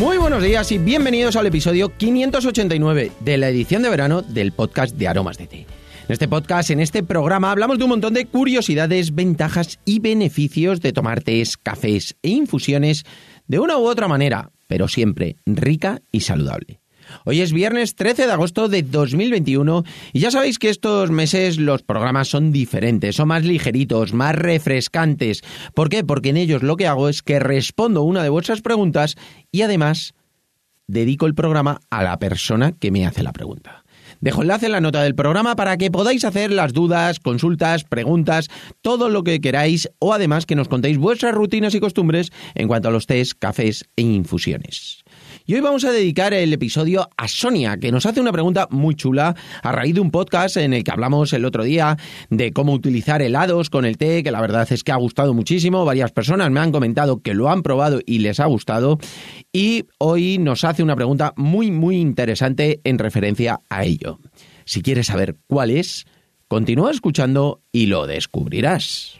Muy buenos días y bienvenidos al episodio 589 de la edición de verano del podcast de Aromas de Té. En este podcast, en este programa, hablamos de un montón de curiosidades, ventajas y beneficios de tomar tés, cafés e infusiones de una u otra manera, pero siempre rica y saludable. Hoy es viernes 13 de agosto de 2021 y ya sabéis que estos meses los programas son diferentes, son más ligeritos, más refrescantes. ¿Por qué? Porque en ellos lo que hago es que respondo una de vuestras preguntas y además dedico el programa a la persona que me hace la pregunta. Dejo enlace en la nota del programa para que podáis hacer las dudas, consultas, preguntas, todo lo que queráis o además que nos contéis vuestras rutinas y costumbres en cuanto a los tés, cafés e infusiones. Y hoy vamos a dedicar el episodio a Sonia, que nos hace una pregunta muy chula a raíz de un podcast en el que hablamos el otro día de cómo utilizar helados con el té, que la verdad es que ha gustado muchísimo. Varias personas me han comentado que lo han probado y les ha gustado. Y hoy nos hace una pregunta muy, muy interesante en referencia a ello. Si quieres saber cuál es, continúa escuchando y lo descubrirás.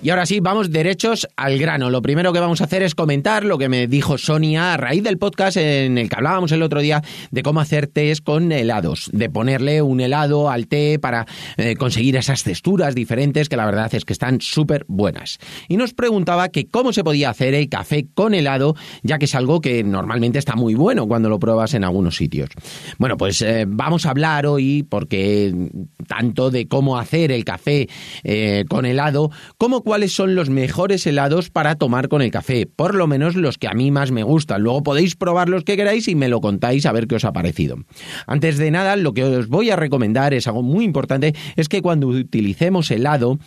Y ahora sí, vamos derechos al grano. Lo primero que vamos a hacer es comentar lo que me dijo Sonia a raíz del podcast en el que hablábamos el otro día de cómo hacer tés con helados, de ponerle un helado al té para eh, conseguir esas texturas diferentes que la verdad es que están súper buenas. Y nos preguntaba que cómo se podía hacer el café con helado, ya que es algo que normalmente está muy bueno cuando lo pruebas en algunos sitios. Bueno, pues eh, vamos a hablar hoy, porque tanto de cómo hacer el café eh, con helado, como cuáles son los mejores helados para tomar con el café, por lo menos los que a mí más me gustan. Luego podéis probar los que queráis y me lo contáis a ver qué os ha parecido. Antes de nada, lo que os voy a recomendar es algo muy importante, es que cuando utilicemos helado,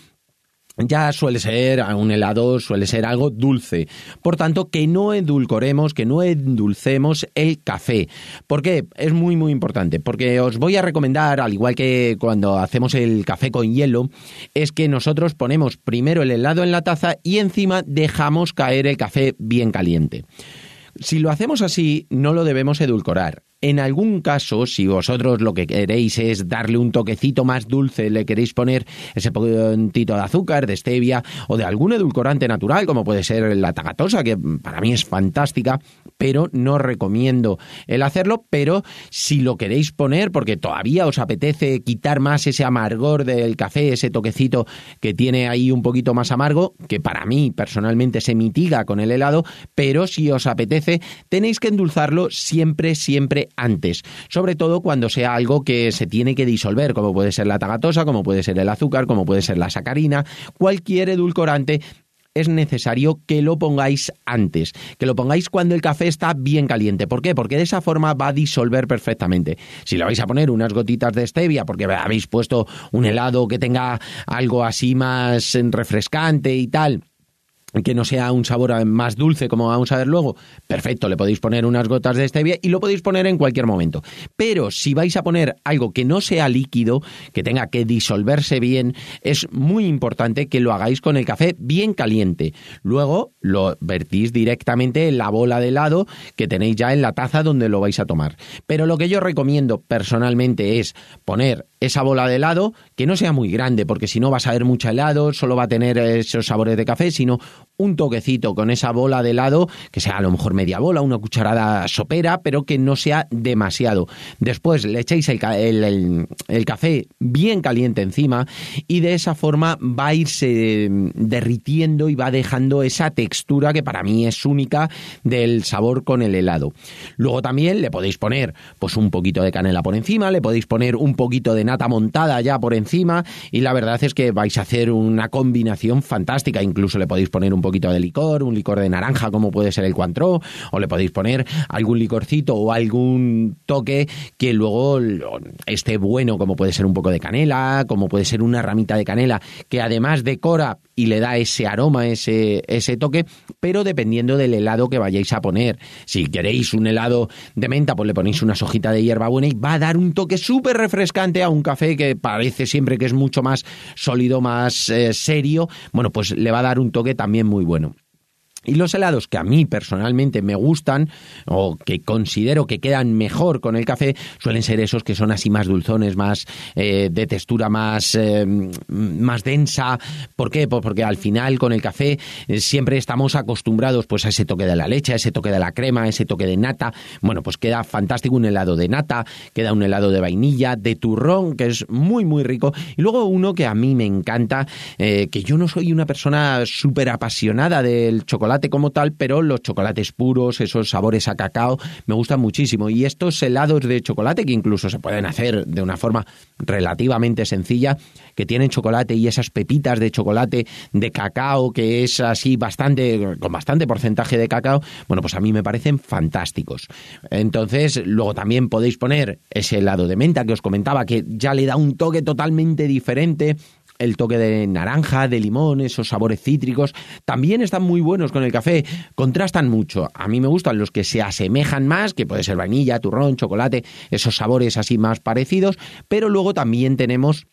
ya suele ser un helado, suele ser algo dulce. Por tanto, que no edulcoremos, que no endulcemos el café. ¿Por qué? Es muy, muy importante. Porque os voy a recomendar, al igual que cuando hacemos el café con hielo, es que nosotros ponemos primero el helado en la taza y encima dejamos caer el café bien caliente. Si lo hacemos así, no lo debemos edulcorar. En algún caso, si vosotros lo que queréis es darle un toquecito más dulce, le queréis poner ese poquitito de azúcar, de stevia o de algún edulcorante natural, como puede ser la tagatosa, que para mí es fantástica, pero no recomiendo el hacerlo. Pero si lo queréis poner, porque todavía os apetece quitar más ese amargor del café, ese toquecito que tiene ahí un poquito más amargo, que para mí personalmente se mitiga con el helado, pero si os apetece, tenéis que endulzarlo siempre, siempre antes, sobre todo cuando sea algo que se tiene que disolver, como puede ser la tagatosa, como puede ser el azúcar, como puede ser la sacarina, cualquier edulcorante es necesario que lo pongáis antes, que lo pongáis cuando el café está bien caliente. ¿Por qué? Porque de esa forma va a disolver perfectamente. Si le vais a poner unas gotitas de stevia porque habéis puesto un helado que tenga algo así más refrescante y tal, que no sea un sabor más dulce como vamos a ver luego, perfecto, le podéis poner unas gotas de stevia y lo podéis poner en cualquier momento. Pero si vais a poner algo que no sea líquido, que tenga que disolverse bien, es muy importante que lo hagáis con el café bien caliente. Luego lo vertís directamente en la bola de helado que tenéis ya en la taza donde lo vais a tomar. Pero lo que yo recomiendo personalmente es poner esa bola de helado que no sea muy grande, porque si no vas a ver mucho helado, solo va a tener esos sabores de café, sino un toquecito con esa bola de helado, que sea a lo mejor media bola, una cucharada sopera, pero que no sea demasiado. Después le echéis el, el, café bien caliente encima y de esa forma va a irse derritiendo y va dejando esa textura que para mí es única del sabor con el helado. Luego también le podéis poner pues un poquito de canela por encima, le podéis poner un poquito de nata montada ya por encima y la verdad es que vais a hacer una combinación fantástica. Incluso le podéis poner un poquito de licor, un licor de naranja como puede ser el Cointreau, o le podéis poner algún licorcito o algún toque que luego esté bueno, como puede ser un poco de canela, como puede ser una ramita de canela, que además decora y le da ese aroma, ese, ese toque, pero dependiendo del helado que vayáis a poner. Si queréis un helado de menta, pues le ponéis una hojita de hierbabuena y va a dar un toque súper refrescante a un café que parece siempre que es mucho más sólido, más eh, serio. Bueno, pues le va a dar un toque también muy bueno. Y los helados que a mí personalmente me gustan o que considero que quedan mejor con el café suelen ser esos que son así más dulzones, más eh, de textura más, eh, más densa. ¿Por qué? Pues porque al final con el café eh, siempre estamos acostumbrados pues a ese toque de la leche, a ese toque de la crema, a ese toque de nata. Bueno, pues queda fantástico un helado de nata, queda un helado de vainilla, de turrón, que es muy muy rico. Y luego uno que a mí me encanta, que yo no soy una persona súper apasionada del chocolate, como tal, pero los chocolates puros, esos sabores a cacao, me gustan muchísimo. Y estos helados de chocolate, que incluso se pueden hacer de una forma relativamente sencilla, que tienen chocolate y esas pepitas de chocolate de cacao, que es así bastante, con bastante porcentaje de cacao, bueno, pues a mí me parecen fantásticos. Entonces, luego también podéis poner ese helado de menta que os comentaba, que ya le da un toque totalmente diferente el toque de naranja, de limón, esos sabores cítricos, también están muy buenos con el café, contrastan mucho. A mí me gustan los que se asemejan más, que puede ser vainilla, turrón, chocolate, esos sabores así más parecidos, pero luego también tenemos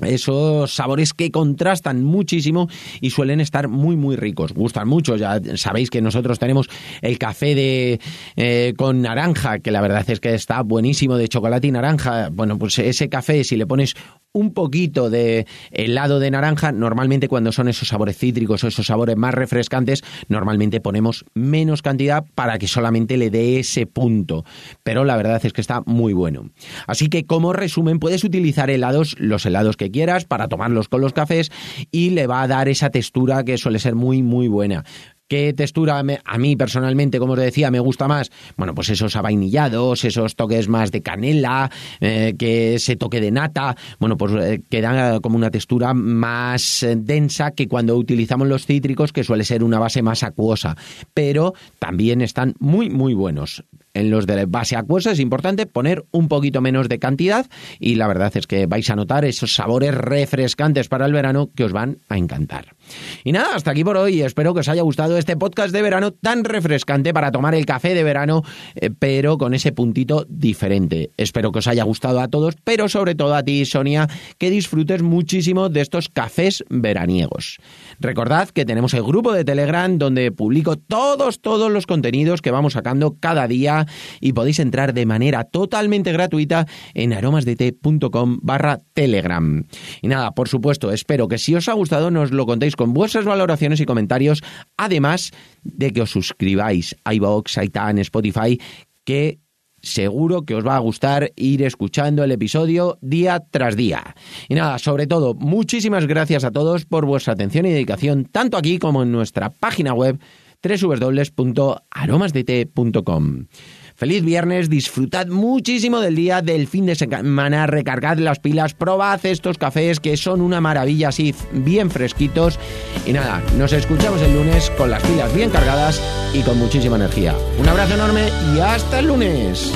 esos sabores que contrastan muchísimo y suelen estar muy muy ricos gustan mucho ya sabéis que nosotros tenemos el café de eh, con naranja que la verdad es que está buenísimo de chocolate y naranja bueno pues ese café si le pones un poquito de helado de naranja. Normalmente cuando son esos sabores cítricos o esos sabores más refrescantes, normalmente ponemos menos cantidad para que solamente le dé ese punto. Pero la verdad es que está muy bueno. Así que como resumen, puedes utilizar helados, los helados que quieras, para tomarlos con los cafés y le va a dar esa textura que suele ser muy muy buena. ¿Qué textura a mí personalmente, como os decía, me gusta más? Bueno, pues esos avainillados, esos toques más de canela, eh, que ese toque de nata, bueno, pues eh, como una textura más eh, densa que cuando utilizamos los cítricos, que suele ser una base más acuosa, pero también están muy, muy buenos. En los de base acuosa es importante poner un poquito menos de cantidad y la verdad es que vais a notar esos sabores refrescantes para el verano que os van a encantar. Y nada, hasta aquí por hoy. Espero que os haya gustado este podcast de verano tan refrescante para tomar el café de verano, eh, pero con ese puntito diferente. Espero que os haya gustado a todos, pero sobre todo a ti, Sonia, que disfrutes muchísimo de estos cafés veraniegos. Recordad que tenemos el grupo de Telegram donde publico todos, todos los contenidos que vamos sacando cada día y podéis entrar de manera totalmente gratuita en aromasdete.com barra Telegram. Y nada, por supuesto, espero que si os ha gustado nos lo contéis con vuestras valoraciones y comentarios, además de que os suscribáis a iVoox, a Spotify, que seguro que os va a gustar ir escuchando el episodio día tras día. Y nada, sobre todo, muchísimas gracias a todos por vuestra atención y dedicación, tanto aquí como en nuestra página web www.aromasdt.com. Feliz viernes, disfrutad muchísimo del día, del fin de semana, recargad las pilas, probad estos cafés que son una maravilla así, bien fresquitos. Y nada, nos escuchamos el lunes con las pilas bien cargadas y con muchísima energía. Un abrazo enorme y hasta el lunes.